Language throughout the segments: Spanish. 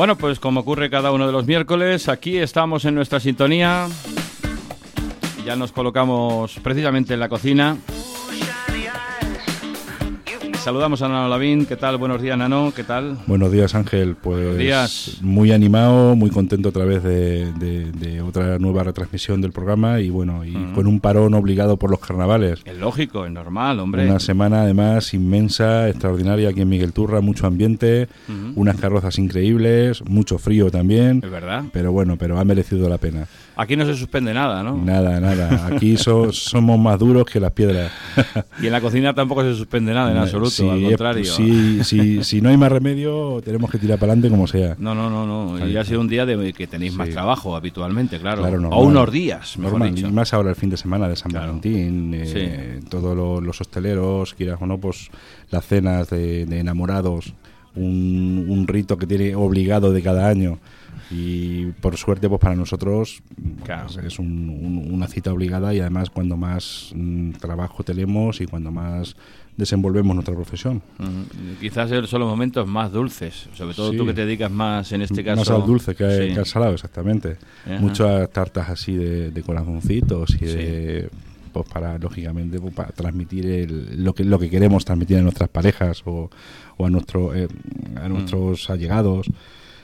Bueno, pues como ocurre cada uno de los miércoles, aquí estamos en nuestra sintonía. Ya nos colocamos precisamente en la cocina. Saludamos a Nano Lavín. ¿Qué tal? Buenos días, Nano. ¿Qué tal? Buenos días, Ángel. Pues Buenos días. muy animado, muy contento otra vez de, de- de otra nueva retransmisión del programa y bueno, y con un parón obligado por los carnavales. Es lógico, es normal, hombre. Una semana además inmensa, extraordinaria aquí en Miguel Turra, mucho ambiente, unas carrozas increíbles, mucho frío también, Es verdad. pero bueno, pero ha merecido la pena. Aquí no se suspende nada, ¿no? Nada, nada. Aquí so- somos más duros que las piedras. Y en la cocina tampoco se suspende nada, en absoluto, Si al es- contrario. Si, si, si no hay más remedio, tenemos que tirar para adelante como sea. No, no, no, no. Y ha sido un día de que tenéis más Sí. trabajo habitualmente, claro. Claro, o normal. unos días, mejor Normal, dicho. y más ahora el fin de semana de San Claro. Valentín, eh, todos lo- los hosteleros, quieras o no, pues las cenas de, de enamorados, un, un rito que tiene obligado de cada año. Y por suerte, pues para nosotros Claro. pues, es un- un- una cita obligada y además cuando más mm, trabajo tenemos y cuando más desenvolvemos nuestra profesión. Ujú. Quizás son los momentos más dulces, sobre todo Sí. tú que te dedicas más en este caso. Más al dulce que, Sí. que al salado, exactamente. Ajá. Muchas tartas así de, de corazoncitos y Sí. de pues para lógicamente pues, para transmitir el- lo que lo que queremos transmitir a nuestras parejas o, o a nuestro eh, a Mm. nuestros allegados.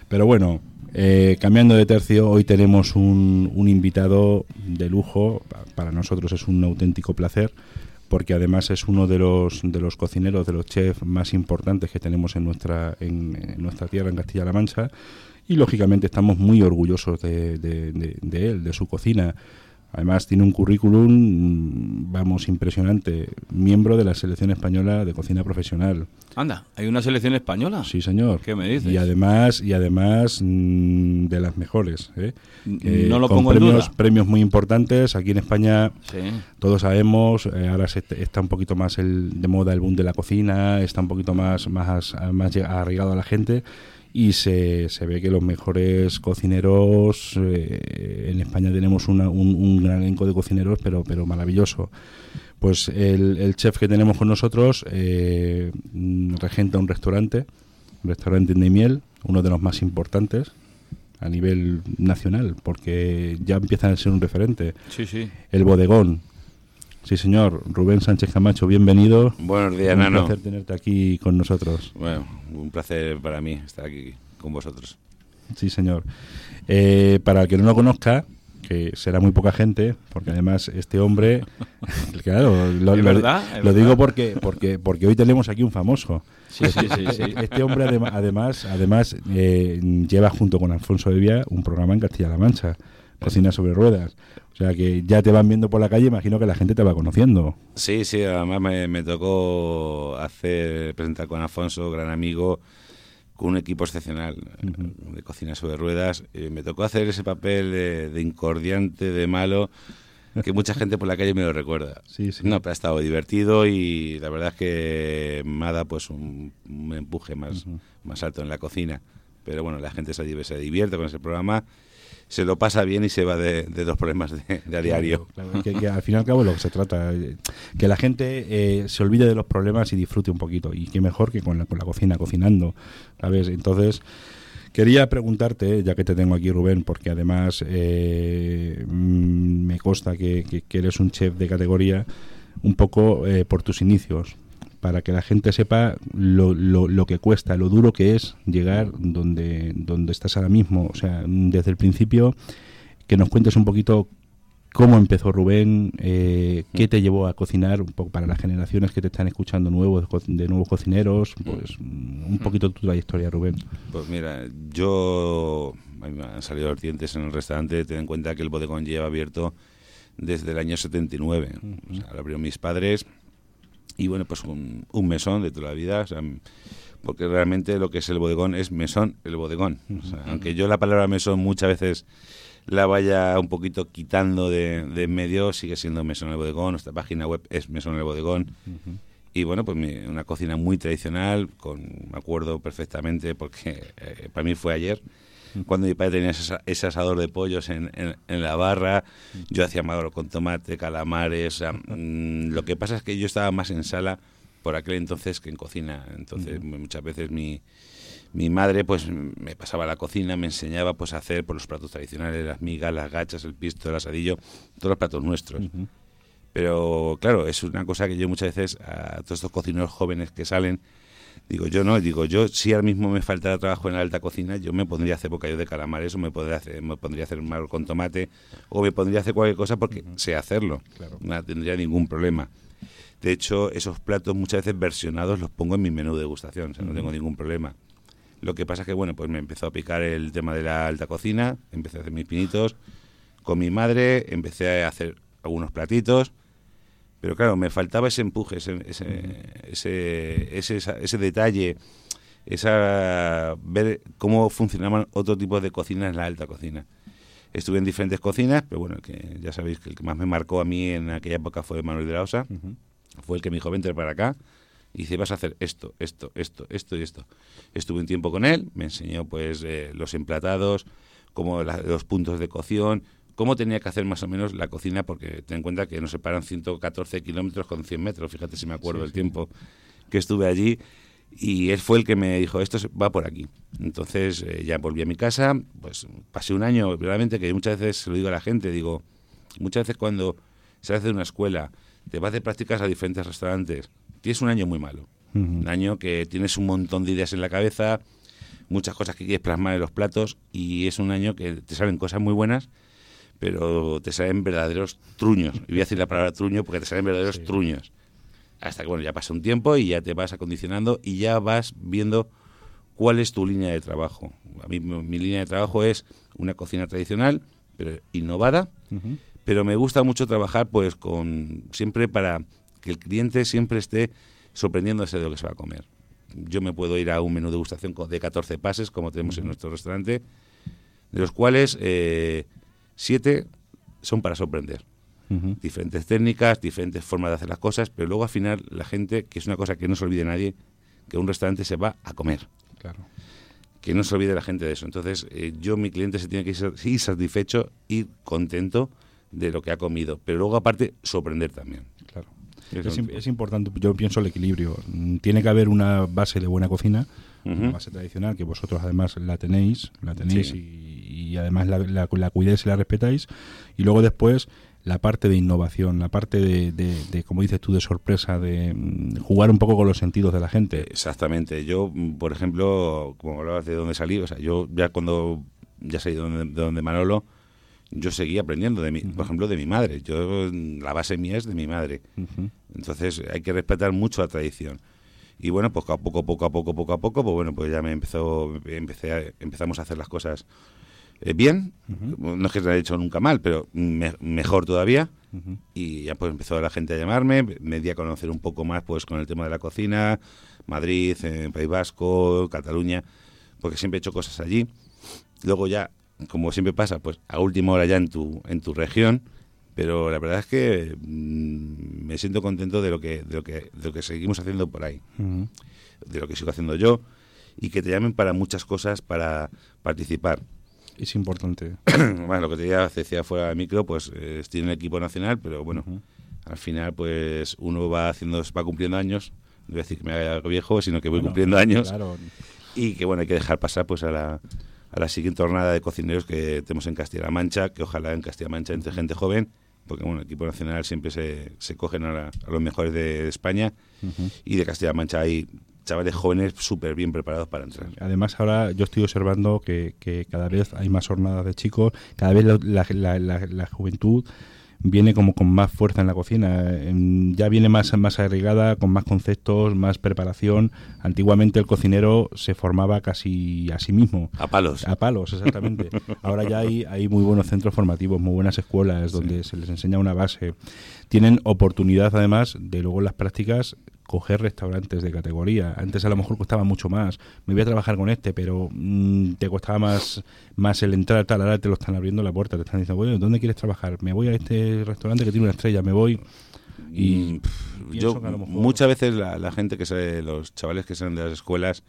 Pero bueno, eh, cambiando de tercio, hoy tenemos un, un invitado de lujo. Pa- Para nosotros es un auténtico placer porque además es uno de los de los cocineros, de los chefs más importantes que tenemos en nuestra en, nuestra tierra, en Castilla-La Mancha, y lógicamente estamos muy orgullosos de él, de su cocina. Además tiene un currículum, vamos, impresionante, miembro de la selección española de cocina profesional. Anda, hay una selección española. Sí, señor. ¿Qué me dices? Y además, y además mm, de las mejores. ¿eh? N- no lo con pongo en premios, duda. premios muy importantes. Aquí en España Sí. todos sabemos, eh, ahora se- está un poquito más el, de moda el boom de la cocina, está un poquito más, más, más llega- arraigado a la gente y se, se ve que los mejores cocineros, eh, en España tenemos una- un, un gran elenco de cocineros, pero, pero maravilloso. Pues el, el chef que tenemos con nosotros eh, regenta un restaurante, un restaurante de miel, uno de los más importantes a nivel nacional, porque ya empiezan a ser un referente. Sí, sí. El bodegón. Sí, señor. Rubén Sánchez Camacho, bienvenido. Buenos días, un Nano. placer tenerte aquí con nosotros. Bueno, un placer para mí estar aquí con vosotros. Sí, señor. Eh, para el que no lo conozca, que será muy poca gente, porque además este hombre, claro, lo, Es verdad, es lo verdad. digo porque, porque, porque hoy tenemos aquí un famoso. Sí, sí, sí, sí. Este hombre adema- además, además eh, lleva junto con Alfonso de Vía un programa en Castilla-La Mancha, Cocina sobre Ruedas. O sea que ya te van viendo por la calle, imagino que la gente te va conociendo. Sí, sí, además me, me tocó hacer, presentar con Alfonso, gran amigo, con un equipo excepcional de cocina sobre ruedas. Eh, me tocó hacer ese papel de, de incordiante, de malo, que mucha gente por la calle me lo recuerda. Sí, sí. No, pero ha estado divertido y la verdad es que me ha dado pues un, un empuje más, más alto en la cocina. Pero bueno, la gente se, se divierte con ese programa, se lo pasa bien y se va de, de los problemas de, a diario. Que al fin y al cabo lo que se trata, eh, que la gente eh, se olvide de los problemas y disfrute un poquito. Y qué mejor que con la, con la cocina, cocinando, ¿sabes? Entonces, quería preguntarte, ya que te tengo aquí, Rubén, porque además eh, mm, me consta que, que- que eres un chef de categoría, un poco eh, por tus inicios, para que la gente sepa lo, lo, lo que cuesta, lo duro que es llegar donde, donde estás ahora mismo. O sea, desde el principio, que nos cuentes un poquito cómo empezó Rubén, eh, qué te llevó a cocinar, un poco para las generaciones que te están escuchando nuevos, de nuevos cocineros, pues mm, un poquito tu trayectoria, Rubén. Pues mira, yo a mí me han salido los dientes en el restaurante, ten en cuenta que el bodegón lleva abierto desde el año 79. O sea, lo abrieron mis padres y bueno, pues un, mesón de toda la vida, porque realmente lo que es el bodegón es mesón, el bodegón. aunque yo la palabra mesón muchas veces la vaya un poquito quitando de, en medio, sigue siendo mesón el bodegón, nuestra página web es mesón el bodegón. Y bueno, pues una cocina muy tradicional, con, me acuerdo perfectamente, porque eh, para mí fue ayer, cuando mi padre tenía ese, asador de pollos en, en, la barra, yo hacía magro con tomate, calamares. Mm, lo que pasa es que yo estaba más en sala por aquel entonces que en cocina. Entonces, muchas veces mi, mi madre pues me pasaba a la cocina, me enseñaba pues a hacer por pues, los platos tradicionales, las migas, las gachas, el pisto, el asadillo, todos los platos nuestros. Pero claro, es una cosa que yo muchas veces a todos estos cocineros jóvenes que salen Digo, yo no, digo, yo si ahora mismo me faltara trabajo en la alta cocina, yo me pondría a hacer bocadillo de calamares o me podría hacer, me pondría a hacer un mar con tomate o me pondría a hacer cualquier cosa porque sé hacerlo. No tendría ningún problema. De hecho, esos platos muchas veces versionados los pongo en mi menú de degustación, o sea, no tengo ningún problema. Lo que pasa es que, bueno, pues me empezó a picar el tema de la alta cocina, empecé a hacer mis pinitos. Con mi madre empecé a hacer algunos platitos pero claro, me faltaba ese empuje, ese, ese, ese, ese, detalle, esa ver cómo funcionaban otro tipo de cocinas en la alta cocina. Estuve en diferentes cocinas, pero bueno, que ya sabéis que el que más me marcó a mí en aquella época fue Manuel de la Osa. Fue el que me dijo, vente para acá. Y dice, vas a hacer esto, esto, esto, esto y esto. Estuve un tiempo con él, me enseñó pues eh, los emplatados, como los puntos de cocción, cómo tenía que hacer más o menos la cocina, porque ten en cuenta que nos separan 114 kilómetros con 100 metros, fíjate si me acuerdo del tiempo que estuve allí, y él fue el que me dijo, esto va por aquí. Entonces eh, ya volví a mi casa, pues pasé un año, realmente que muchas veces se lo digo a la gente, digo, muchas veces cuando se hace una escuela, te vas de prácticas a diferentes restaurantes, tienes un año muy malo, un año que tienes un montón de ideas en la cabeza, muchas cosas que quieres plasmar en los platos, y es un año que te salen cosas muy buenas, pero te salen verdaderos truños. Y voy a decir la palabra truño porque te salen verdaderos truños. Hasta que, bueno, ya pasa un tiempo y ya te vas acondicionando y ya vas viendo cuál es tu línea de trabajo. A mí mi línea de trabajo es una cocina tradicional, pero innovada, pero me gusta mucho trabajar pues con siempre para que el cliente siempre esté sorprendiéndose de lo que se va a comer. Yo me puedo ir a un menú de degustación de 14 pases, como tenemos en nuestro restaurante, de los cuales eh, Siete son para sorprender. Diferentes técnicas, diferentes formas de hacer las cosas, pero luego al final la gente, que es una cosa que no se olvide nadie, que un restaurante se va a comer. Claro. Que no se olvide la gente de eso. Entonces, eh, yo, mi cliente, se tiene que ir, satisfecho y contento de lo que ha comido, pero luego aparte sorprender también. Claro. Es, importante, yo pienso el equilibrio. Tiene que haber una base de buena cocina, una base tradicional, que vosotros además la tenéis, la tenéis y y además la, la, cuidéis y la respetáis. Y luego después la parte de innovación, la parte de, de, como dices tú, de sorpresa, de mm, jugar un poco con los sentidos de la gente. Exactamente. Yo, por ejemplo, como hablabas de dónde salí, o sea, yo ya cuando ya salí de donde, de donde Manolo, yo seguí aprendiendo de mi, por ejemplo, de mi madre. Yo la base mía es de mi madre. Entonces hay que respetar mucho la tradición. Y bueno, pues a poco, poco a poco, poco a poco, pues bueno, pues ya me empezó, empecé empezamos a hacer las cosas eh, bien, no es que se haya hecho nunca mal, pero mejor todavía. Y ya pues empezó la gente a llamarme, me di a conocer un poco más pues con el tema de la cocina, Madrid, eh, País Vasco, Cataluña, porque siempre he hecho cosas allí. Luego ya, como siempre pasa, pues a última hora ya en tu, en tu región, pero la verdad es que mm, me siento contento de lo que, de lo que, de lo que seguimos haciendo por ahí, de lo que sigo haciendo yo, y que te llamen para muchas cosas para participar es importante. bueno, lo que te decía, decía fuera de micro, pues eh, estoy en el equipo nacional, pero bueno, al final pues uno va haciendo, va cumpliendo años, no voy a decir que me haga viejo, sino que voy cumpliendo años. Y que bueno, hay que dejar pasar pues a la, a la siguiente jornada de cocineros que tenemos en Castilla-La Mancha, que ojalá en Castilla-La Mancha entre gente joven, porque bueno, el equipo nacional siempre se, se cogen a, los mejores de España. Y de Castilla-La Mancha hay chavales jóvenes súper bien preparados para entrar. Además, ahora yo estoy observando que, que cada vez hay más jornadas de chicos, cada vez la, la, la, juventud viene como con más fuerza en la cocina. em, ya viene más, más agregada, con más conceptos, más preparación. Antiguamente el cocinero se formaba casi a sí mismo. A palos. A palos, exactamente. Ahora ya hay, hay muy buenos centros formativos, muy buenas escuelas donde se les enseña una base. Tienen oportunidad, además, de luego en las prácticas coger restaurantes de categoría. Antes a lo mejor costaba mucho más. Me voy a trabajar con este, pero mm, te costaba más, más el entrar tal. Ahora te lo están abriendo la puerta, te están diciendo, bueno, ¿dónde quieres trabajar? Me voy a este restaurante que tiene una estrella, me voy. Y pff, yo que a lo mejor- muchas veces la, la gente que sale, los chavales que salen de las escuelas,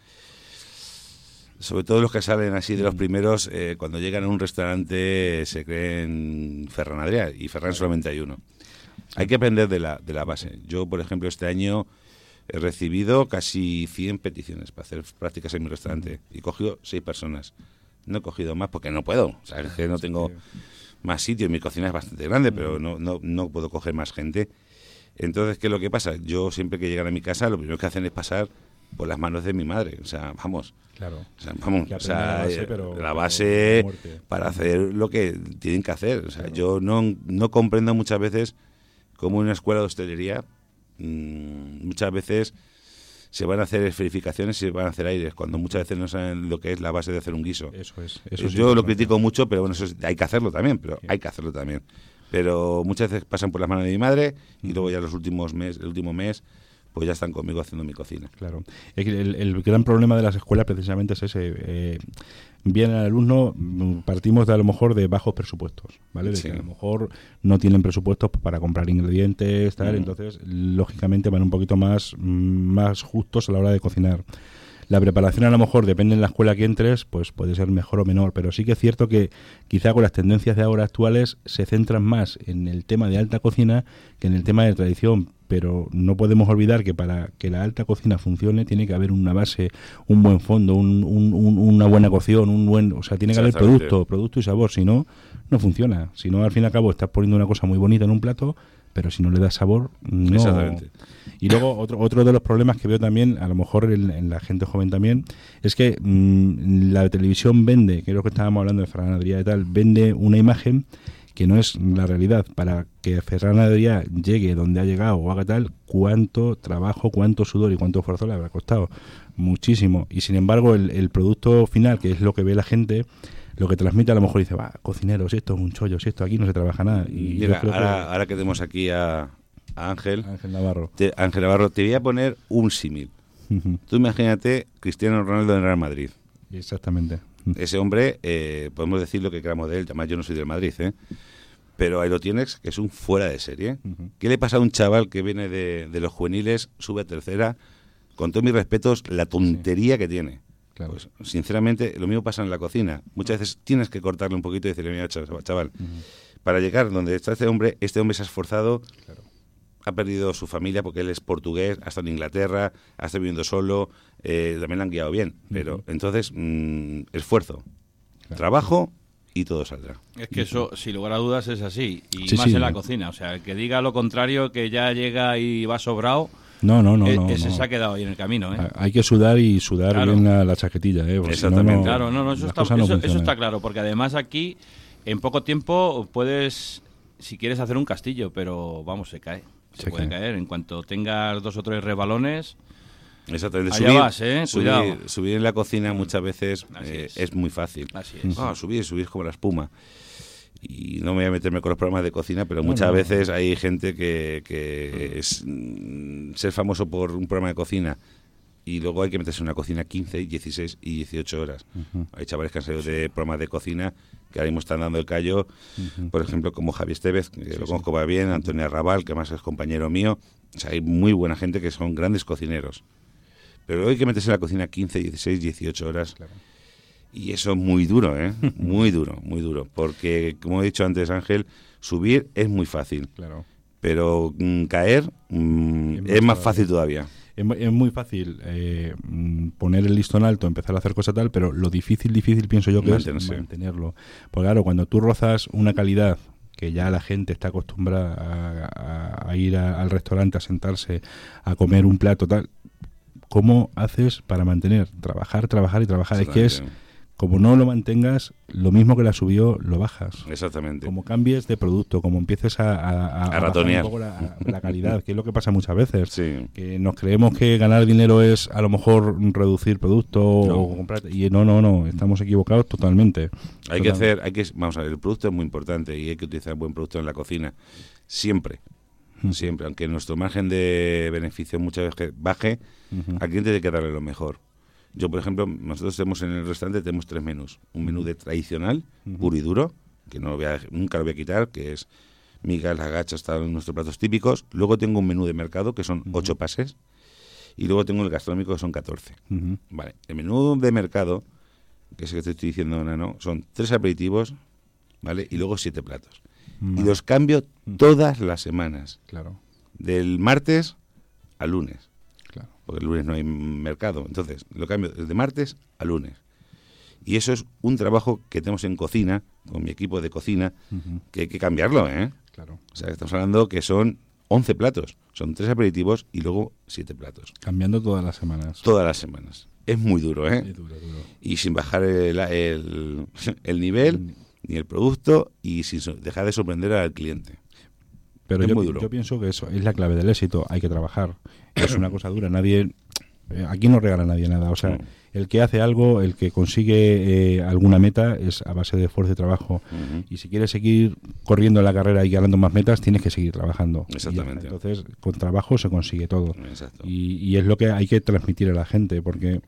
sobre todo los que salen así de los Mm. primeros, eh, cuando llegan a un restaurante se creen Ferran Adrià y Ferran solamente hay uno. Hay que aprender de la, de la base. Yo, por ejemplo, este año he recibido casi 100 peticiones para hacer prácticas en mi restaurante y he cogido 6 personas. No he cogido más porque no puedo. O sea, es que no tengo más sitio. Mi cocina es bastante grande, pero no, no, no puedo coger más gente. Entonces, ¿qué es lo que pasa? Yo siempre que llegan a mi casa, lo primero que hacen es pasar por las manos de mi madre. O sea, vamos. Claro. O sea, vamos, o sea, la base, eh, pero- la base para hacer lo que tienen que hacer. O sea, yo no, no comprendo muchas veces cómo en una escuela de hostelería mm, muchas veces se van a hacer verificaciones y se van a hacer aires, cuando muchas veces no saben lo que es la base de hacer un guiso. Eso es. Eso es yo lo critico mucho, pero bueno, eso es- hay que hacerlo también, pero hay que hacerlo también. Pero muchas veces pasan por las manos de mi madre y luego ya los últimos mes, el último mes, pues ya están conmigo haciendo mi cocina. Claro. El, el gran problema de las escuelas precisamente es ese. Eh, viene el alumno, mm, partimos de a lo mejor de bajos presupuestos, ¿vale? De Sí. que a lo mejor no tienen presupuestos pues, para comprar ingredientes, tal, Mm. entonces lógicamente van un poquito más, mm, más justos a la hora de cocinar. La preparación a lo mejor depende en la escuela que entres, pues puede ser mejor o menor, pero sí que es cierto que quizá con las tendencias de ahora actuales se centran más en el tema de alta cocina que en el tema de tradición, pero no podemos olvidar que para que la alta cocina funcione tiene que haber una base, un buen fondo, un- un- un- una buena cocción, un buen, o sea, tiene que haber producto, producto y sabor, si no no funciona. Si no al fin y al cabo estás poniendo una cosa muy bonita en un plato, pero si no le das sabor, no. Exactamente. Y luego otro, otro de los problemas que veo también, a lo mejor en, en la gente joven también, es que mm, la televisión vende, que es lo que estábamos hablando de Adrià y tal, vende una imagen que no es la realidad. Para que Ferran Adrià llegue donde ha llegado o haga tal, cuánto trabajo, cuánto sudor y cuánto esfuerzo le habrá costado. Muchísimo. Y sin embargo, el, el producto final, que es lo que ve la gente, lo que transmite a lo mejor dice, va, cocineros, esto es un chollo, si esto aquí no se trabaja nada. Y Mira, creo que- ahora, que tenemos aquí a, a Ángel, Ángel Navarro. te- Ángel Navarro, te voy a poner un símil. Tú imagínate Cristiano Ronaldo en Real Madrid. Exactamente. Ese hombre, eh, podemos decir lo que queramos de él, además yo no soy del Madrid, ¿eh? Pero ahí lo tienes, que es un fuera de serie. ¿Qué le pasa a un chaval que viene de, de los juveniles, sube a tercera, con todos mis respetos, la tontería que tiene? Claro. Pues, sinceramente, lo mismo pasa en la cocina. Muchas veces tienes que cortarle un poquito y decirle, mira, chaval, chaval, para llegar donde está este hombre, este hombre se ha esforzado, Claro. ha perdido su familia porque él es portugués, ha estado en Inglaterra, ha estado viviendo solo, eh, también le han guiado bien. Pero entonces, mm, esfuerzo, trabajo y todo saldrá. Es que eso, sin lugar a dudas, es así. Y Sí, más sí. en la cocina. O sea, el que diga lo contrario, que ya llega y va sobrado, No, no, no. e- no, ese no. se ha quedado ahí en el camino. ¿eh? Ha- Hay que sudar y sudar Claro. bien la, la chaquetilla, ¿eh? porque Exactamente. Claro, no, no, eso está, eso, eso está claro, porque además aquí, en poco tiempo, puedes, si quieres hacer un castillo, pero vamos, se cae. Se, puede cae. caer. En cuanto tengas dos o tres rebalones, Exactamente. Allá vas, ¿eh? subir, Cuidado. subir en la cocina muchas veces eh, es. es. muy fácil. así es. Ah, subir, subir como la espuma. Y no me voy a meterme con los programas de cocina, pero No, muchas no. veces hay gente que, que es mm, ser famoso por un programa de cocina y luego hay que meterse en una cocina 15, 16 y 18 horas. Hay chavales que han salido de programas de cocina que ahora mismo están dando el callo, por ejemplo, como Javier Estevez, que lo conozco muy bien, Antonio Arrabal, que además es compañero mío. O sea, hay muy buena gente que son grandes cocineros. Pero hay que meterse en la cocina 15, 16, 18 horas. Y eso es muy duro, ¿eh? Muy duro, muy duro. Porque, como he dicho antes, Ángel, subir es muy fácil. Claro. Pero mm, caer mm, Es más fácil todavía. Es, mu- es muy fácil eh, mm, poner el listón alto, empezar a hacer cosas tal, pero lo difícil, difícil pienso yo que Mantenerse. es mantenerlo. Porque claro, cuando tú rozas una calidad que ya la gente está acostumbrada a, a- a ir a- al restaurante, a sentarse, a comer un plato tal, ¿cómo haces para mantener? Trabajar, trabajar y trabajar. Es que es como no lo mantengas, lo mismo que la subió, lo bajas. Exactamente. Como cambies de producto, como empieces a, a, a ratonear. un poco la, la, calidad, que es lo que pasa muchas veces. Sí. Que nos creemos que ganar dinero es a lo mejor reducir producto No. o comprar. Y no, no, no, estamos equivocados totalmente. Hay que hacer, hay que, vamos a ver, el producto es muy importante y hay que utilizar buen producto en la cocina. Siempre. Siempre. Aunque nuestro margen de beneficio muchas veces baje, Ujú. al cliente hay que darle lo mejor. Yo, por ejemplo, nosotros tenemos en el restaurante tenemos tres menús. Un menú de tradicional, puro y duro, que no lo voy a- nunca lo voy a quitar, que es migas, las gachas, están nuestros platos típicos. Luego tengo un menú de mercado, que son ocho pases. Y luego tengo el gastronómico, que son 14. Ujú. Vale, el menú de mercado, que es el que te estoy diciendo, Nano, son tres aperitivos, ¿vale? Y luego siete platos. Y los cambio todas las semanas, Claro, del martes al lunes, claro. porque el lunes no hay mercado. Entonces, lo cambio de martes a lunes. Y eso es un trabajo que tenemos en cocina, con mi equipo de cocina, que hay que cambiarlo, ¿eh? Claro. O sea, estamos hablando que son 11 platos, son tres aperitivos y luego siete platos, Cambiando todas las semanas. todas las semanas. Es muy duro, ¿eh? Sí, duro, duro. y sin bajar el, el, el nivel ni el producto y sin dejar de sorprender al cliente. Pero Es yo, muy pi- duro. yo pienso que eso es la clave del éxito. Hay que trabajar. Es una cosa dura. Nadie. eh, Aquí no regala nadie nada. O sea, No. el que hace algo, el que consigue eh, alguna meta, es a base de esfuerzo y trabajo. Y si quieres seguir corriendo en la carrera y ganando más metas, tienes que seguir trabajando. Y. Exactamente. Entonces, con trabajo se consigue todo. Exacto. Y, y es lo que hay que transmitir a la gente, porque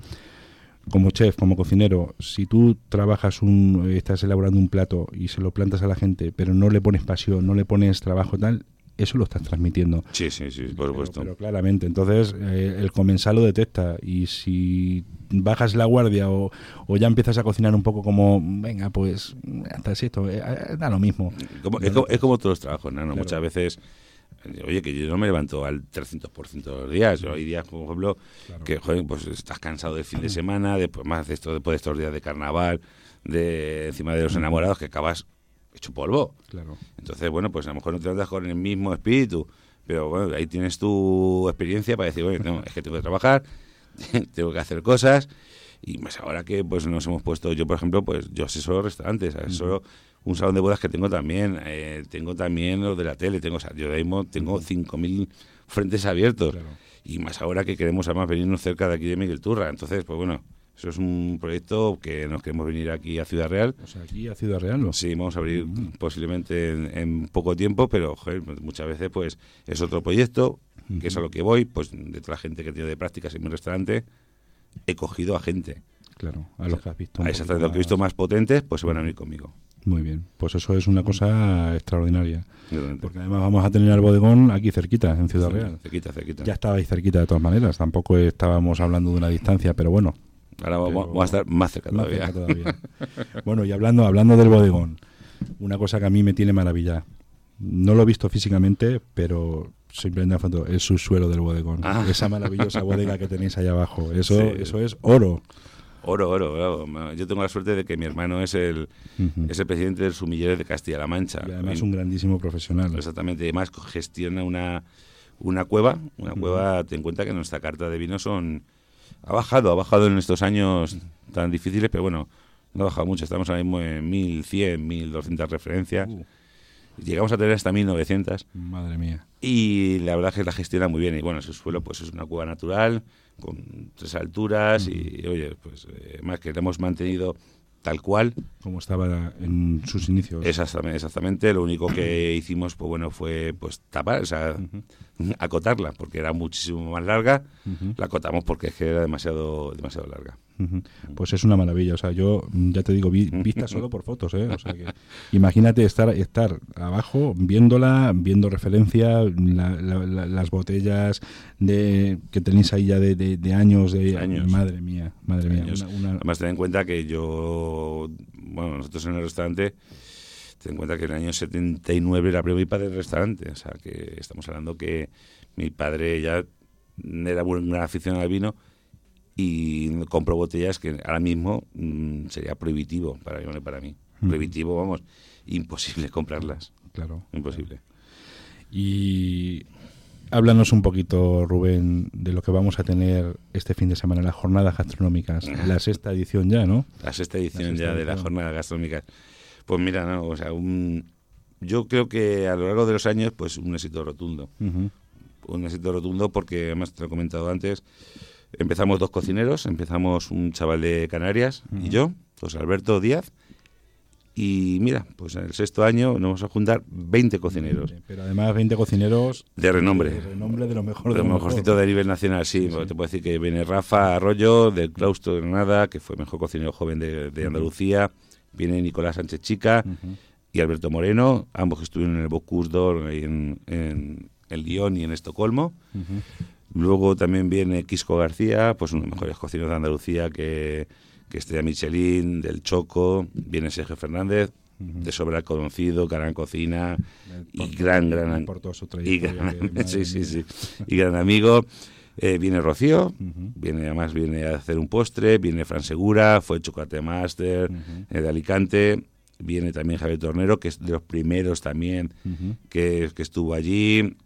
como chef, como cocinero, si tú trabajas un, estás elaborando un plato y se lo plantas a la gente, pero no le pones pasión, no le pones trabajo tal, eso lo estás transmitiendo. Sí, sí, sí, por supuesto. pero claramente, entonces eh, el comensal lo detecta y si bajas la guardia o, o ya empiezas a cocinar un poco como, venga, pues hasta esto, eh, eh, da lo mismo. Como- es, como, es como todos los trabajos, ¿no? Claro. Muchas veces, eh, oye, que yo no me levanto al 300% de los días. Yo hay días, por ejemplo, Claro. que, joder, pues estás cansado del fin de semana, después más de esto, después de estos días de carnaval, de encima de los enamorados, que acabas hecho polvo. Claro. Entonces, bueno, pues a lo mejor no te andas con el mismo espíritu, pero bueno, ahí tienes tu experiencia para decir, oye, no, es que tengo que trabajar, tengo que hacer cosas, y más ahora que pues nos hemos puesto, yo por ejemplo, pues yo asesoro restaurantes, asesoro un salón de bodas que tengo también, eh, tengo también lo de la tele, tengo, o sea, yo mismo tengo 5.000 frentes abiertos, Claro. y más ahora que queremos además venirnos cerca de aquí de Miguel Turra, entonces, pues bueno, eso es un proyecto que nos queremos venir aquí a Ciudad Real, O sea, aquí a Ciudad Real, ¿no? Sí, vamos a abrir posiblemente en, en poco tiempo, pero joder, muchas veces pues es otro proyecto, que es a lo que voy, pues de toda la gente que tiene de prácticas en mi restaurante, he cogido a gente. Claro, a los que has visto. exactamente lo que he visto más potentes, pues se van a venir conmigo. Muy bien, pues eso es una cosa extraordinaria. Porque además vamos a tener el bodegón aquí cerquita, en Ciudad Real. Cerquita, cerquita. Ya estabais cerquita de todas maneras, tampoco estábamos hablando de una distancia, pero bueno, Ahora vamos, pero- a estar más cerca más todavía. cerca todavía. bueno, y hablando, hablando del bodegón, una cosa que a mí me tiene maravilla. No lo he visto físicamente, pero simplemente una foto, el subsuelo del bodegón. Ah. Esa maravillosa bodega que tenéis ahí abajo. Eso, Sí. eso es oro. Oro, oro, oro. Yo tengo la suerte de que mi hermano es el, Ujú. es el presidente del Sumilleres de Castilla-La Mancha. Y además Y- un grandísimo profesional. Exactamente, además gestiona una, una cueva, una cueva, ten en cuenta que nuestra carta de vino son, ha bajado, ha bajado en estos años tan difíciles, pero bueno, no ha bajado mucho, estamos ahora mismo en 1100, 1200 referencias, Uh, llegamos a tener hasta 1900 madre mía. y la verdad es que la gestiona muy bien y bueno, su suelo pues es una cueva natural con tres alturas y oye, pues eh, más que la hemos mantenido tal cual, Como estaba en sus inicios. Exactamente, exactamente. Lo único que hicimos, pues bueno, fue pues tapar, o sea, acotarla, porque era muchísimo más larga. La acotamos porque es que era demasiado, demasiado larga. Pues es una maravilla, o sea, yo mm, ya te digo, vi, vista solo por fotos, ¿eh? O sea que imagínate estar estar abajo viéndola, viendo referencia, la- la- la- las botellas de que tenéis ahí ya de, de- de años, de Años. madre mía, madre mía, Años. una- una- Además, ten en cuenta que yo, bueno, nosotros en el restaurante, ten en cuenta que en el año 79 era padre del restaurante. O sea, que estamos hablando que mi padre ya era un gran aficionado al vino y compró botellas que ahora mismo mm, sería prohibitivo para mí. para mí. Prohibitivo, vamos, imposible comprarlas. claro. Imposible. Y Háblanos un poquito, Rubén, de lo que vamos a tener este fin de semana, las jornadas gastronómicas, la sexta edición ya, ¿no? La sexta edición ya de las jornadas gastronómicas. Pues mira, no, o sea, un, yo creo que a lo largo de los años, pues un éxito rotundo. Un éxito rotundo porque, además te lo he comentado antes, empezamos dos cocineros, empezamos un chaval de Canarias y yo, José Alberto Díaz, y mira, pues en el sexto año nos vamos a juntar 20 cocineros. Pero además 20 cocineros de renombre. De renombre de lo mejor. De, lo, mejorcito de nivel nacional, sí. Te puedo decir que viene Rafa Arroyo, del Claustro de Granada, que fue mejor cocinero joven de, Andalucía. Viene Nicolás Sánchez Chica y Alberto Moreno, ambos que estuvieron en el Bocuse d'Or en, en, Lyon y en Estocolmo. Luego también viene Quisco García, pues uno de los mejores cocineros de Andalucía que que esté Michelin, del Choco, viene Sergio Fernández, de sobra conocido, gran cocina y gran, gran, y gran, sí, sí, sí, y gran amigo. Eh, viene Rocío, viene además viene a hacer un postre, viene Fran Segura, fue Chocolate Master eh, de Alicante, viene también Javier Tornero, que es de los primeros también que, que, estuvo allí.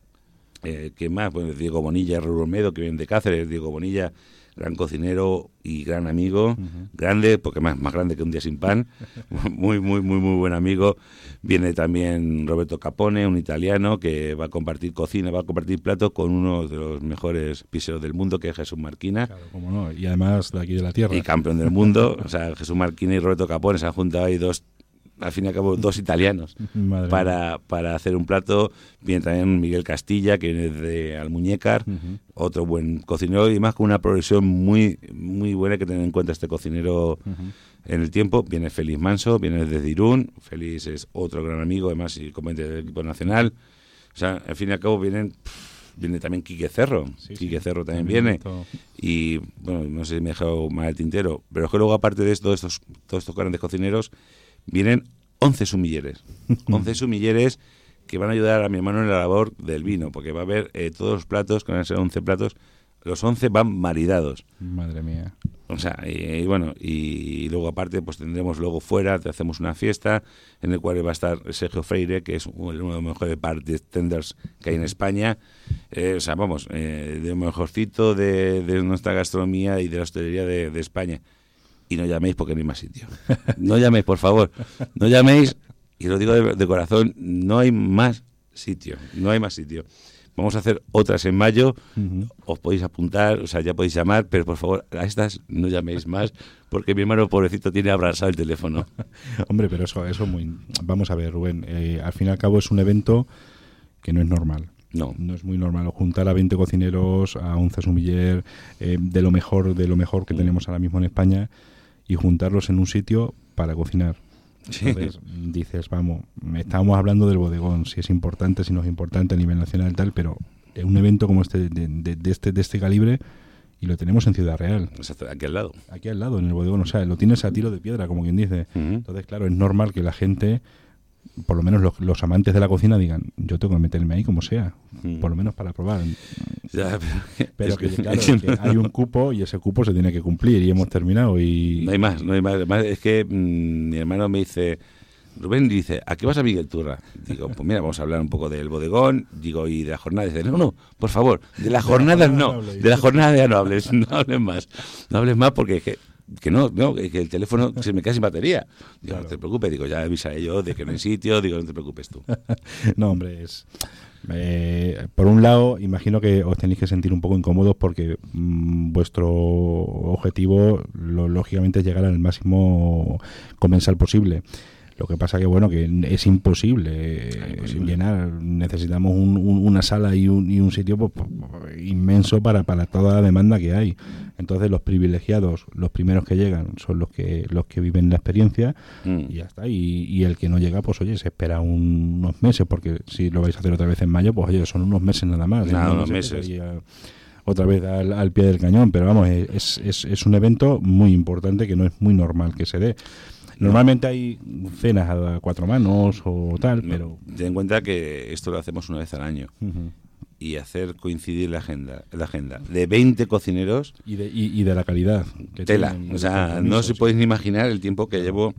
Eh, ¿Qué más? Bueno, Diego Bonilla, Romedo, que viene de Cáceres, Diego Bonilla, gran cocinero y gran amigo, grande, porque más, más grande que un día sin pan, muy, muy, muy, muy buen amigo. Viene también Roberto Capone, un italiano que va a compartir cocina, va a compartir platos con uno de los mejores piseros del mundo, que es Jesús Marquina. Claro, cómo no, y además de aquí de la tierra. Y campeón del mundo, o sea, Jesús Marquina y Roberto Capone se han juntado ahí dos al fin y al cabo dos italianos para, para hacer un plato. Viene también Miguel Castilla, que viene de Almuñécar, otro buen cocinero y más con una progresión muy, muy buena que tener en cuenta este cocinero en el tiempo. Viene Félix Manso, viene desde Irún. Félix es otro gran amigo, además, y componente del equipo nacional. O sea, al fin y al cabo vienen viene también Quique Cerro. Quique Cerro también viene. Y bueno, no sé si me he dejado mal el tintero, pero es que luego, aparte de esto, estos, todos estos grandes cocineros, vienen 11 sumilleres. 11 sumilleres que van a ayudar a mi hermano en la labor del vino, porque va a haber eh, todos los platos, que van a ser 11 platos, los 11 van maridados. Madre mía. O sea, y, bueno, y, luego aparte, pues tendremos luego fuera, te hacemos una fiesta en el cual va a estar Sergio Freire, que es uno de los mejores bartenders que hay en España. Eh, o sea, vamos, eh, de lo mejorcito de, de, nuestra gastronomía y de la hostelería de, de España y no llaméis porque no hay más sitio. No llaméis, por favor. No llaméis, y lo digo de, corazón, no hay más sitio. No hay más sitio. Vamos a hacer otras en mayo. Os podéis apuntar, o sea, ya podéis llamar, pero por favor, a estas no llaméis más, porque mi hermano pobrecito tiene abrazado el teléfono. Hombre, pero eso, eso muy. Vamos a ver, Rubén. Eh, al fin y al cabo es un evento que no es normal. No. No es muy normal juntar a 20 cocineros, a 11 sumiller, eh, de lo mejor, de lo mejor que mm. tenemos ahora mismo en España y juntarlos en un sitio para cocinar. Entonces dices, vamos, estamos hablando del bodegón, si es importante, si no es importante a nivel nacional tal, pero un evento como este de, este de este calibre y lo tenemos en Ciudad Real. aquí al lado. Aquí al lado, en el bodegón, o sea, lo tienes a tiro de piedra, como quien dice. Entonces, claro, es normal que la gente por lo menos los, amantes de la cocina digan, yo tengo que meterme ahí como sea, mm. por lo menos para probar. pero, que, claro, hay un cupo y ese cupo se tiene que cumplir y hemos terminado y... No hay más, no hay más. Es que mm, mi hermano me dice, Rubén dice, ¿a qué vas a Miguel Turra? Digo, pues mira, vamos a hablar un poco del bodegón, digo, y de la jornada. Dice, no, no, por favor, de la jornada no, de la jornada ya no hables, no hables más. No hables más porque es que que no, no, que el teléfono se me queda sin batería. Digo, no te preocupes, digo, ya avisaré yo de que no hay sitio, digo, no te preocupes tú. no, hombre, es... Eh, por un lado, imagino que os tenéis que sentir un poco incómodos porque mm, vuestro objetivo, lógicamente, es llegar al máximo comensal posible. Lo que pasa que bueno que es imposible, llenar. Necesitamos una sala y un, y un sitio pues, pues, inmenso para, para toda la demanda que hay. Entonces los privilegiados, los primeros que llegan, son los que los que viven la experiencia mm. y ya está. Y, el que no llega, pues oye, se espera unos meses, porque si lo vais a hacer otra vez en mayo, pues oye, son unos meses nada más. Nada, unos meses. Otra vez al, al, pie del cañón, pero vamos, es, es, es un evento muy importante que no es muy normal que se dé. Normalmente hay cenas a cuatro manos o tal, pero... Ten en cuenta que esto lo hacemos una vez al año. Y hacer coincidir la agenda la agenda de 20 cocineros... Y de, y, de la calidad. tela. o sea, no se podéis ni imaginar el tiempo que llevo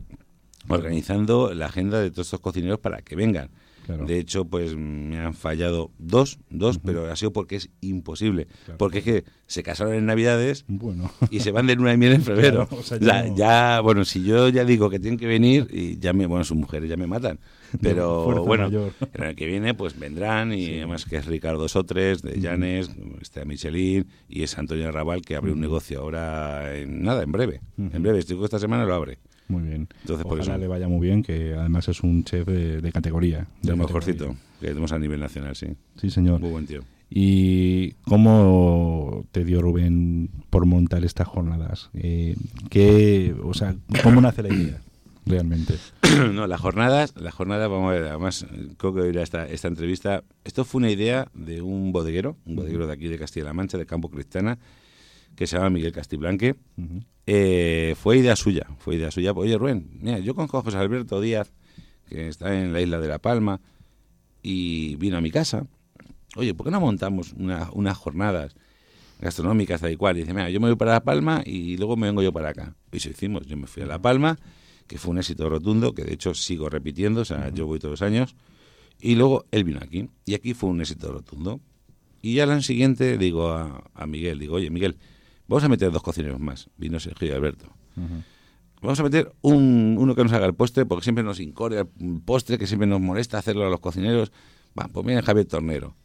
organizando la agenda de todos estos cocineros para que vengan. Claro. De hecho, pues me han fallado dos, dos, pero ha sido porque es imposible. Claro. Porque es que se casaron en Navidades Bueno. y se van de luna de miel en febrero. Claro, o sea, O sea, ya no- ya, bueno, si yo ya digo que tienen que venir, y ya me, bueno, sus mujeres ya me matan. Pero bueno, mayor. el año que viene pues vendrán y además que es Ricardo Sotres de Llanes, está Michelin y es Antonio Raval que abre un negocio ahora en nada, en breve. En breve, estoy esta semana lo abre. Muy bien. Entonces, Ojalá eso. le vaya muy bien, que además es un chef de, de categoría. De categoría. mejorcito que tenemos a nivel nacional, sí. Sí, señor. Muy buen tío. ¿Y cómo te dio Rubén por montar estas jornadas? Eh, ¿qué, o sea, ¿Cómo nace la idea realmente? no, las jornadas, las jornadas, vamos a ver, además, creo que oirá esta, esta entrevista. Esto fue una idea de un bodeguero, un bodeguero de aquí de Castilla-La Mancha, de Campo Cristana, que se llama Miguel Castiblanque. Eh, fue idea suya, fue idea suya. Oye, Rubén, mira, yo conozco a José Alberto Díaz, que está en la isla de La Palma, y vino a mi casa. Oye, ¿por qué no montamos una- unas jornadas gastronómicas tal y cual? Y dice, mira, yo me voy para La Palma y luego me vengo yo para acá. Y eso hicimos, yo me fui a La Palma, que fue un éxito rotundo, que de hecho sigo repitiendo, o sea, yo voy todos los años. Y luego él vino aquí, y aquí fue un éxito rotundo. Y ya al año siguiente digo a, a Miguel, digo, oye, Miguel, vamos a meter dos cocineros más. Vino Sergio y Alberto. Vamos a meter un, uno que nos haga el postre, porque siempre nos incordia el postre, que siempre nos molesta hacerlo a los cocineros. Va, pues viene Javier Tornero.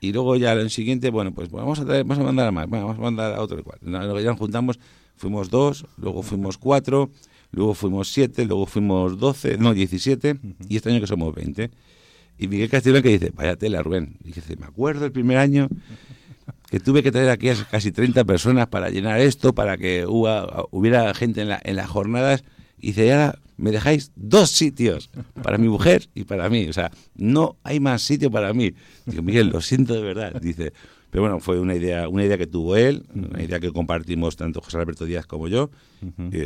Y luego ya año siguiente, bueno, pues vamos a, traer- vamos a mandar a más, vamos a mandar a otro igual. Ya nos juntamos, fuimos dos, luego fuimos cuatro, luego fuimos siete, luego fuimos doce, no, diecisiete, y este año que somos veinte. Y Miguel Castillo que dice, vaya tela, Rubén. Y dice, me acuerdo el primer año que tuve que traer aquí a casi 30 personas para llenar esto, para que huba- hubiera gente en, la- en las jornadas. Y dice, ahora me dejáis dos sitios para mi mujer y para mí. O sea, no hay más sitio para mí. Digo, Miguel, lo siento de verdad. Dice, pero bueno, fue una idea, una idea que tuvo él, una idea que compartimos tanto José Alberto Díaz como yo. y,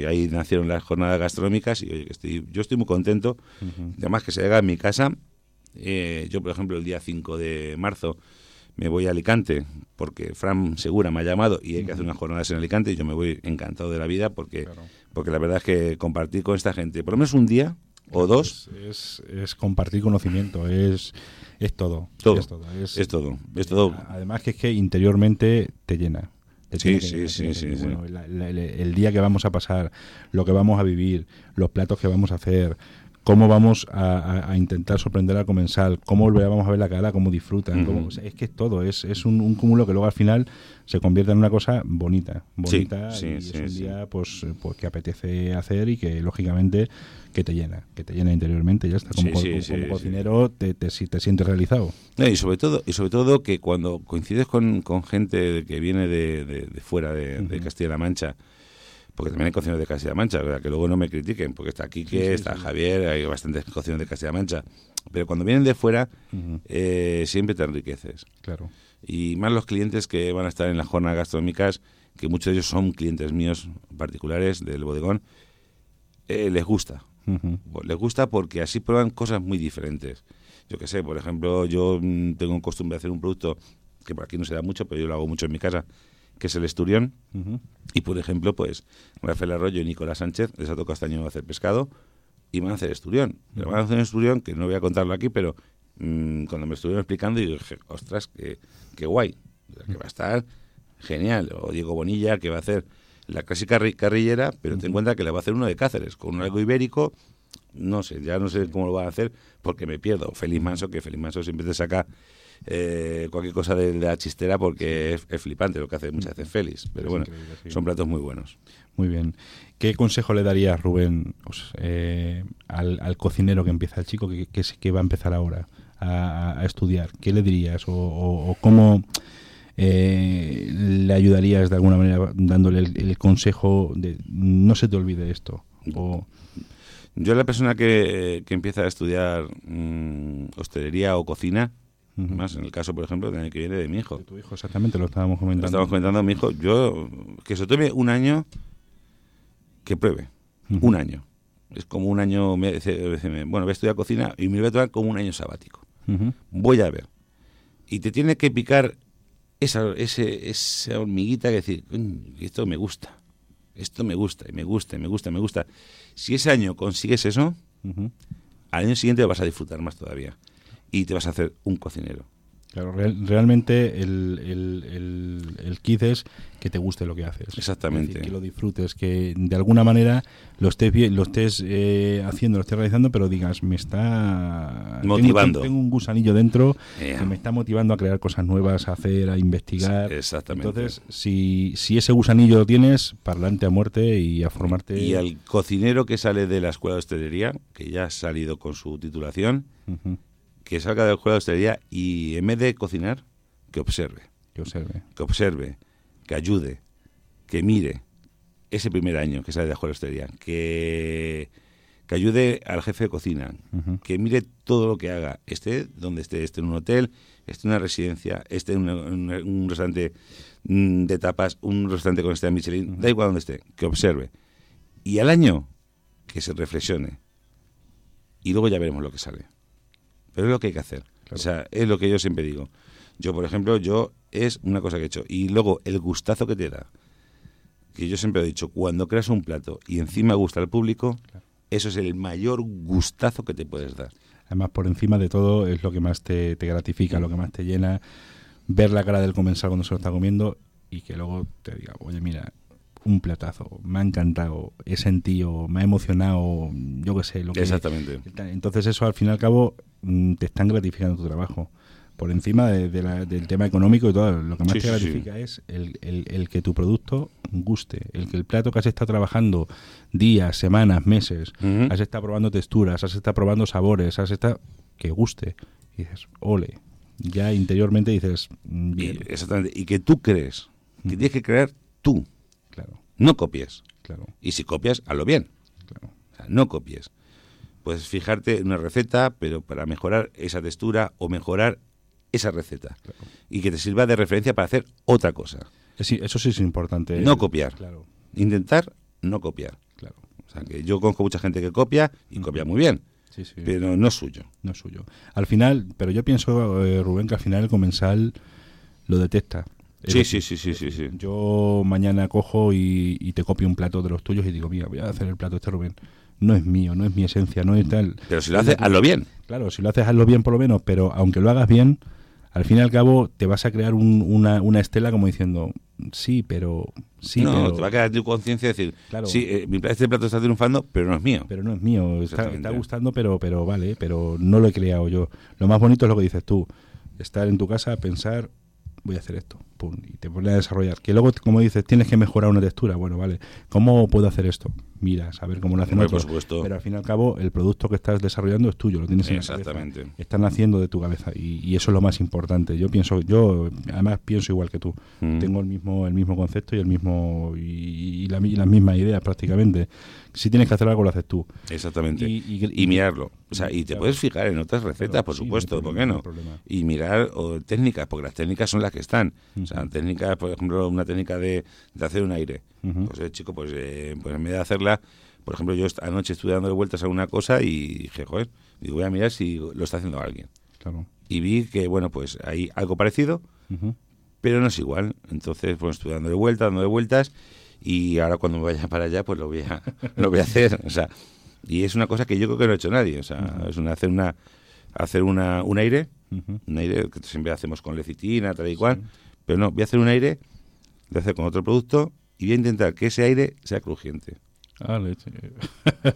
y ahí nacieron las jornadas gastronómicas. Y oye, estoy, yo estoy muy contento. Además, que se haga en mi casa. Eh, yo, por ejemplo, el día 5 de marzo me voy a Alicante porque Fran Segura me ha llamado y hay que hacer unas jornadas en Alicante y yo me voy encantado de la vida porque, porque la verdad es que compartir con esta gente, por lo menos un día o dos, Es, es compartir conocimiento, es, es todo. Todo. Es todo. es- todo. Es todo. Además que es que interiormente te llena. Sí, sí, sí, sí, bueno, la- la- el, el día que vamos a pasar, lo que vamos a vivir, los platos que vamos a hacer, cómo vamos a, intentar sorprender al comensal, cómo vamos a ver la cara, cómo disfrutan. cómo- Ujú. o sea, es que es todo, es, es un, un cúmulo que luego al final se convierte en una cosa bonita. Bonita sí, y sí, es un sí. día pues, pues que apetece hacer y que lógicamente que te llena, que te llena interiormente, ya está. Como, co- cocinero te, te, te sientes realizado. No, y sobre todo y sobre todo que cuando coincides con, con gente que viene de, de- de fuera de, de Castilla-La Mancha porque también hay cocineros de Castilla-La Mancha ¿verdad? que luego no me critiquen porque está Quique, está Javier hay bastantes cocineros de Castilla-La Mancha pero cuando vienen de fuera eh, siempre te enriqueces Claro. y más los clientes que van a estar en las jornadas gastronómicas, que muchos de ellos son clientes míos particulares del bodegón, eh, les gusta. Pues Les gusta porque así prueban cosas muy diferentes. Yo qué sé, por ejemplo, yo mm, tengo costumbre de hacer un producto que por aquí no se da mucho, pero yo lo hago mucho en mi casa, que es el esturión. Y por ejemplo, pues Rafael Arroyo y Nicolás Sánchez les ha tocado este año hacer pescado y van a hacer esturión. Pero van a hacer un esturión que no voy a contarlo aquí, pero mm, cuando me estuvieron explicando, y dije, ostras, qué, qué guay, O sea, que va a estar genial. O Diego Bonilla, que va a hacer la clásica ri- carrillera, pero ten en cuenta que le va a hacer uno de Cáceres, con un algo ibérico. No sé, ya no sé cómo lo van a hacer porque me pierdo. Feliz Manso, que Feliz Manso siempre te saca eh, cualquier cosa de, de la chistera porque es, es flipante lo que hace muchas veces Félix. Pero Es bueno, sí. son platos muy buenos. Muy bien. ¿Qué consejo le darías, Rubén, pues, eh, al, al cocinero que empieza, al chico que, que, es- que va a empezar ahora a, estudiar? ¿Qué le dirías? ¿O, o- o cómo eh, le ayudarías de alguna manera dándole el, el consejo de no se te olvide esto? O, Yo la persona que, que empieza a estudiar mm, hostelería o cocina, Más en el caso, por ejemplo, del año que viene de mi hijo. de tu hijo, exactamente, lo estábamos Lo comentando. estamos comentando a mi hijo, yo que se tome un año que pruebe, Ujú. un año. Es como un año, me bueno, voy a estudiar cocina y me lo voy a tomar como un año sabático. Ujú. Voy a ver. Y te tiene que picar esa, ese, esa hormiguita que decir, "Coño, esto me gusta, esto me gusta, y me gusta, y me gusta, y me gusta. Si ese año consigues eso, al año siguiente vas a disfrutar más todavía. Y te vas a hacer un cocinero. Claro, real- realmente el, el, el, el kit es que te guste lo que haces. Exactamente. Decir, que lo disfrutes, que de alguna manera lo estés, lo estés eh, haciendo, lo estés realizando, pero digas, me está... tengo- Motivando. Tengo, un gusanillo dentro Eh, que me está motivando a crear cosas nuevas, a hacer, a investigar. Exactamente. Entonces, si, si ese gusanillo lo tienes, para adelante a muerte y a formarte... Y al cocinero que sale de la escuela de hostelería, que ya ha salido con su titulación, Ujú, que salga de la escuela de hostelería y en vez de cocinar, que observe. que observe. que observe, que ayude, que mire ese primer año que sale de la escuela de hostelería, que, que ayude al jefe de cocina, que mire todo lo que haga, esté donde esté, esté en un hotel, esté en una residencia, esté en una- en una- un restaurante mm, de tapas, un restaurante con estrella Michelin, da igual donde esté, que observe. Y al año, que se reflexione. Y luego ya veremos lo que sale. Pero es lo que hay que hacer. O sea, es lo que yo siempre digo. Yo, por ejemplo, yo es una cosa que he hecho. Y luego el gustazo que te da. Que yo siempre he dicho, cuando creas un plato y encima gusta al público, eso es el mayor gustazo que te puedes dar. Además, por encima de todo, es lo que más te, te gratifica, lo que más te llena, ver la cara del comensal cuando se lo está comiendo y que luego te diga, oye, mira, un platazo, me ha encantado, he sentido, me ha emocionado, yo qué sé, lo que Exactamente. Entonces eso, al fin y al cabo, mm, te están gratificando tu trabajo. Por encima de- de la- del tema económico y todo, lo que más Sí, te sí. gratifica es el, el- el que tu producto guste, el que el plato que has estado trabajando días, semanas, meses, has estado probando texturas, has estado probando sabores, has estado... que guste. Y dices, ole. Ya interiormente dices, mm, Y, bien. exactamente. Y que tú crees. Que tienes que creer tú. Claro, No copies. claro, Y si copias, hazlo bien. claro. O sea, no copies. Puedes fijarte en una receta, pero para mejorar esa textura o mejorar esa receta. Y que te sirva de referencia para hacer otra cosa. Es- eso sí es importante. No copiar. Claro, Intentar no copiar. claro. O sea, que yo conozco mucha gente que copia y copia muy bien, Sí, sí. pero no es suyo. no es suyo. Al final, pero yo pienso, eh, Rubén, que al final el comensal lo detecta. Sí, sí, sí, sí, sí. Yo mañana cojo y, te copio un plato de los tuyos y digo, mira, voy a hacer el plato este, Rubén. No es mío, no es mi esencia, no es tal. Pero si lo haces, hazlo bien. Claro, si lo haces, hazlo bien por lo menos, pero aunque lo hagas bien, al fin y al cabo te vas a crear un- una, una estela como diciendo, sí, pero... Sí, no, te va a quedar tu conciencia decir, Claro. sí, eh, este plato está triunfando, pero no es mío. pero no es mío, está gustando, pero, pero vale, pero no lo he creado yo. Lo más bonito es lo que dices tú, estar en tu casa, pensar, voy a hacer esto, pum, y te pones a desarrollar. Que luego, como dices, tienes que mejorar una textura, bueno, vale, ¿cómo puedo hacer esto? Mira, saber cómo lo hacen otros. supuesto. Pero al fin y al cabo, el producto que estás desarrollando es tuyo, lo tienes en la cabeza. Exactamente. Están naciendo de tu cabeza y, y eso es lo más importante. Yo pienso, yo además pienso igual que tú. Mm. Tengo el mismo el mismo concepto y el mismo y, y la y las mismas ideas prácticamente. Si tienes que hacer algo, lo haces tú. Exactamente. Y- mirarlo. O sea, y te Claro. puedes fijar en otras recetas, Claro, por sí, no supuesto, ¿por problema, qué no no? problema. Y mirar o, técnicas, porque las técnicas son las que están. O sea, técnicas, por ejemplo, una técnica de, de hacer un aire. Pues, eh, chico, pues, eh, pues en vez de hacerla, por ejemplo, yo anoche estuve dándole vueltas a una cosa y dije, joder, digo, voy a mirar si lo está haciendo alguien. Claro. Y vi que, bueno, pues hay algo parecido, pero no es igual. Entonces, pues estuve dándole vueltas, dándole vueltas, y ahora cuando me vaya para allá, pues lo voy a, lo voy a hacer. O sea, y es una cosa que yo creo que no ha hecho nadie. O sea, es una, hacer una hacer una, un aire, un aire que siempre hacemos con lecitina, tal y cual, pero no, voy a hacer un aire, voy a hacer con otro producto y voy a intentar que ese aire sea crujiente. Ah, leche.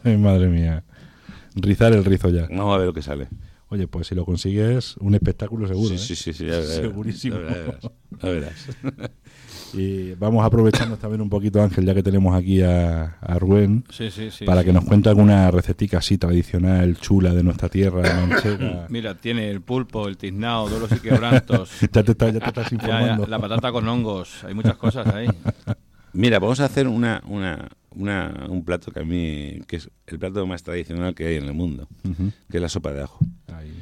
Madre mía. Rizar el rizo ya. Vamos a ver lo que sale. Oye, pues si lo consigues, un espectáculo seguro. sí, ¿eh? sí, sí, sí, ya verás, Segurísimo. ya verás, ya verás. Y vamos aprovechando también un poquito, Ángel, ya que tenemos aquí a, a Rubén, Sí, sí, sí. para sí. que nos cuente alguna recetica así tradicional, chula de nuestra tierra, manchega. Mira, tiene el pulpo, el tiznao, dolos y quebrantos. ya, te está- ya te estás Ya, ya, informando. la patata con hongos. Hay muchas cosas ahí. Mira, vamos a hacer una, una, una, un plato que a mí, que es el plato más tradicional que hay en el mundo, que es la sopa de ajo. Ahí,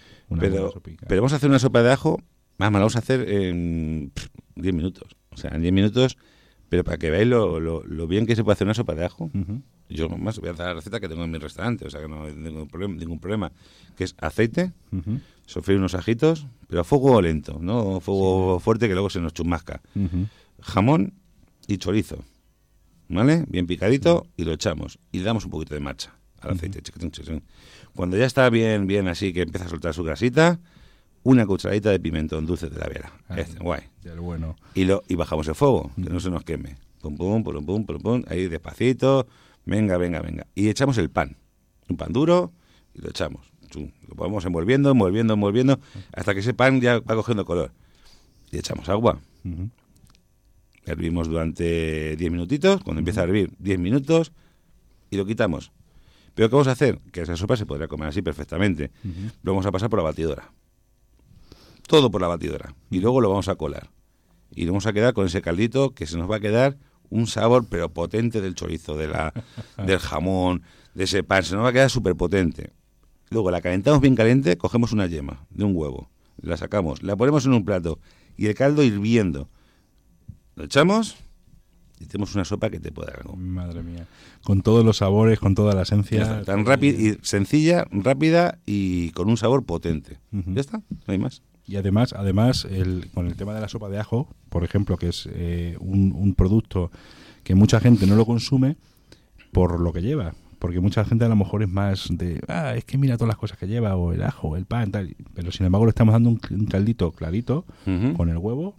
Pero, pero vamos a hacer una sopa de ajo, vamos, la vamos a hacer en pff, 10 minutos. O sea, en 10 minutos, pero para que veáis lo, lo, lo bien que se puede hacer una sopa de ajo. Yo más voy a hacer la receta que tengo en mi restaurante, o sea que no tengo problema, ningún problema. Que es aceite, sofreír unos ajitos, pero a fuego lento, no fuego fuerte que luego se nos chumasca. Jamón y chorizo, ¿vale? Bien picadito y lo echamos y le damos un poquito de marcha al aceite. Cuando ya está bien, bien así, que empieza a soltar su grasita, una cucharadita de pimentón dulce de la vera. Ah, Este, guay. del bueno. Y, lo, y bajamos el fuego, que no se nos queme. Pum, pum, pum, pum, pum, pum, ahí despacito. Venga, venga, venga. Y echamos el pan. Un pan duro y lo echamos. Chum. Lo vamos envolviendo, envolviendo, envolviendo, hasta que ese pan ya va cogiendo color. Y echamos agua. Hervimos durante 10 minutitos. Cuando empieza a hervir, 10 minutos. Y lo quitamos. Pero ¿qué vamos a hacer? Que esa sopa se podría comer así perfectamente. Lo vamos a pasar por la batidora. Todo por la batidora. Y luego lo vamos a colar. Y vamos a quedar con ese caldito que se nos va a quedar un sabor pero potente del chorizo, de la, del jamón, de ese pan. Se nos va a quedar súper potente. Luego la calentamos bien caliente, cogemos una yema de un huevo, la sacamos, la ponemos en un plato y el caldo hirviendo. Lo echamos y tenemos una sopa que te puede dar algo. Madre mía. Con todos los sabores, con toda la esencia. está, Tan rápida y sencilla, rápida y con un sabor potente. Ya está, no hay más. Y además, además el, con el tema de la sopa de ajo, por ejemplo, que es eh, un, un producto que mucha gente no lo consume por lo que lleva. Porque mucha gente a lo mejor es más de, ah, es que mira todas las cosas que lleva, o el ajo, el pan, tal. Pero sin embargo le estamos dando un, un caldito clarito con el huevo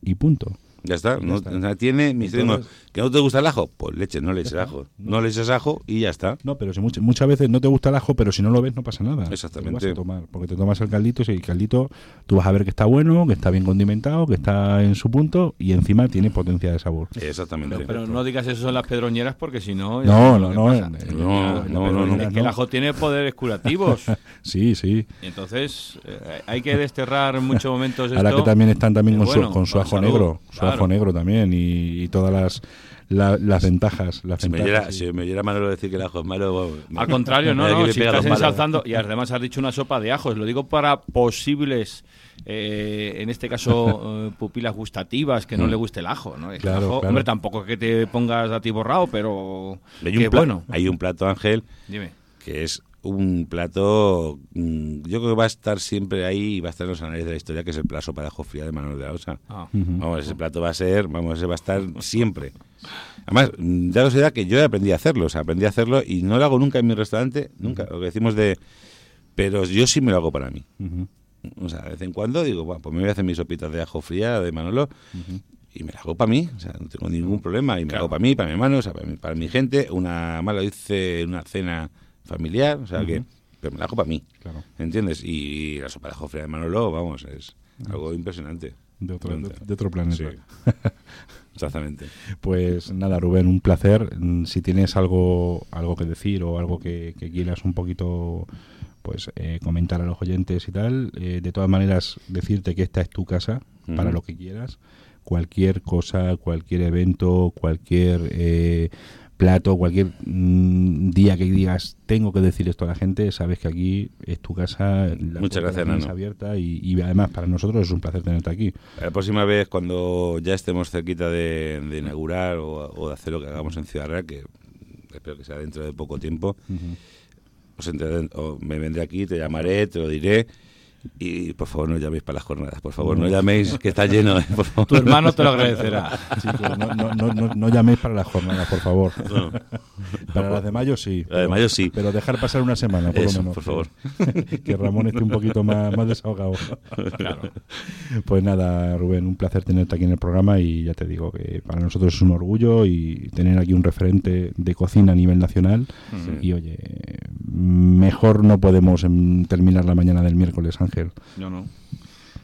y punto. Ya está, no, está. no tiene. Entonces- ¿Que no te gusta el ajo? Pues leche, no le eches ajo. No le eches ajo y ya está. No, pero si much- muchas veces no te gusta el ajo, pero si no lo ves no pasa nada. Exactamente. Te lo vas a tomar, porque te tomas el caldito y el caldito tú vas a ver que está bueno, que está bien condimentado, que está en su punto y encima tiene potencia de sabor. Exactamente. Pero no digas eso en las pedroñeras porque si no... No, no, no, No, no, no, no. Es que el ajo tiene poderes curativos. Sí, sí. Y entonces eh, hay que desterrar en muchos momentos esto. Ahora que también están también con, bueno, su, con su ajo salud, negro, su negro también y, y todas las, la- las ventajas. Las Si me, ventajas, oyera, sí. si me oyera Manolo decir que el ajo es malo, bueno, me- Al contrario, no, me no, me si estás ensalzando, y además has dicho una sopa de ajos, lo digo para posibles, eh, en este caso, eh, pupilas gustativas, que no le guste el ajo, el Mm. Claro, ajo, claro. Hombre, tampoco es que te pongas a ti borrado, pero Hay que un, bueno. hay un plato, Ángel, Dime. que es un plato, mm, yo creo que va a estar siempre ahí y va a estar en los anales de la historia, que es el plato para ajo fría de Manuel de la Osa. Ah. Vamos, ese plato va a ser, vamos, ese va a estar siempre. Además, mm, daros idea que yo aprendí a hacerlo, o sea, aprendí a hacerlo y no lo hago nunca en mi restaurante, nunca, lo que decimos de... Pero yo sí me lo hago para mí. O sea, de vez en cuando digo, bueno, pues me voy a hacer mis sopitas de ajo fría de Manolo y me la hago para mí, o sea, no tengo ningún problema y me la hago para mí, para mi hermano, o sea, para mi, para mi gente. Una mala hice en una cena familiar, o sea, que pero me la hago para mí, Claro. ¿entiendes? Y la sopa de ajo fría de Manolo, vamos, es algo impresionante. De otro, de, Realmente. de otro planeta. Sí. Exactamente. Pues nada, Rubén, un placer. Mm, Si tienes algo, algo que decir o algo que, que quieras un poquito pues eh, comentar a los oyentes y tal, eh, de todas maneras decirte que esta es tu casa para lo que quieras. Cualquier cosa, cualquier evento, cualquier eh, plato, cualquier mm, día que digas tengo que decir esto a la gente, sabes que aquí es tu casa, la Muchas la gracias, Nano. abierta y, y además para nosotros es un placer tenerte aquí. La próxima vez, cuando ya estemos cerquita de, de inaugurar o, o de hacer lo que hagamos en Ciudad Real, que espero que sea dentro de poco tiempo, os entraré- o me vendré aquí, te llamaré, te lo diré. Y por favor no llaméis para las jornadas, por favor, no llaméis que está lleno, eh, por favor. Tu hermano te lo agradecerá. Chicos, no, no, no, no, llaméis para las jornadas, por favor. No. Para las de mayo sí. La de pero- mayo sí. Pero dejar pasar una semana, por Eso, lo menos. por favor. Que Ramón esté un poquito más, más desahogado. Pues nada, Rubén, un placer tenerte aquí en el programa y ya te digo que para nosotros es un orgullo y tener aquí un referente de cocina a nivel nacional. Y oye, mejor no podemos em, terminar la mañana del miércoles, Ángel. No, no.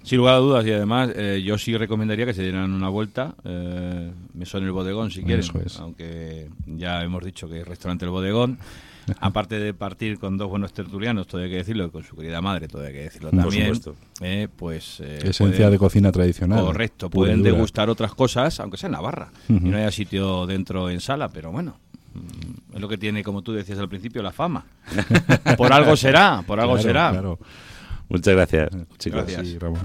Sin lugar a dudas, y además eh, yo sí recomendaría que se dieran una vuelta. Eh, me son el bodegón si quieren, Eso es. aunque ya hemos dicho que es restaurante el bodegón. Aparte de partir con dos buenos tertulianos, todo hay que decirlo, con su querida madre, todo hay que decirlo también. eh, pues eh, Esencia pueden- de cocina tradicional. Correcto, pueden degustar otras cosas, aunque sea en Navarra, Ujú. y no haya sitio dentro en sala, pero bueno, mm, es lo que tiene, como tú decías al principio, la fama. por algo será, por algo Claro, será. claro. Muchas gracias, chicos. Gracias. Sí, Ramón.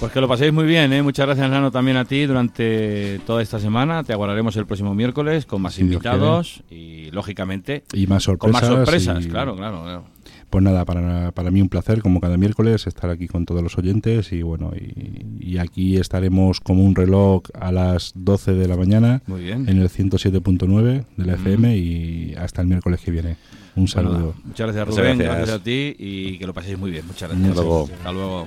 Pues que lo paséis muy bien, ¿eh? Muchas gracias, Nano, también a ti durante toda esta semana. Te aguardaremos el próximo miércoles con más Si invitados y, lógicamente, Y más con sorpresas. más sorpresas. y- Claro, claro, claro. Pues nada, para, para mí un placer, como cada miércoles, estar aquí con todos los oyentes y bueno, y, y aquí estaremos como un reloj a las 12 de la mañana Muy bien. en el 107.9 de la Mm. FM y hasta el miércoles que viene. Un saludo. Bueno, muchas gracias Muchas Rubén, gracias. gracias. a ti y que lo paséis muy bien. Muchas Hasta gracias. luego. Hasta luego.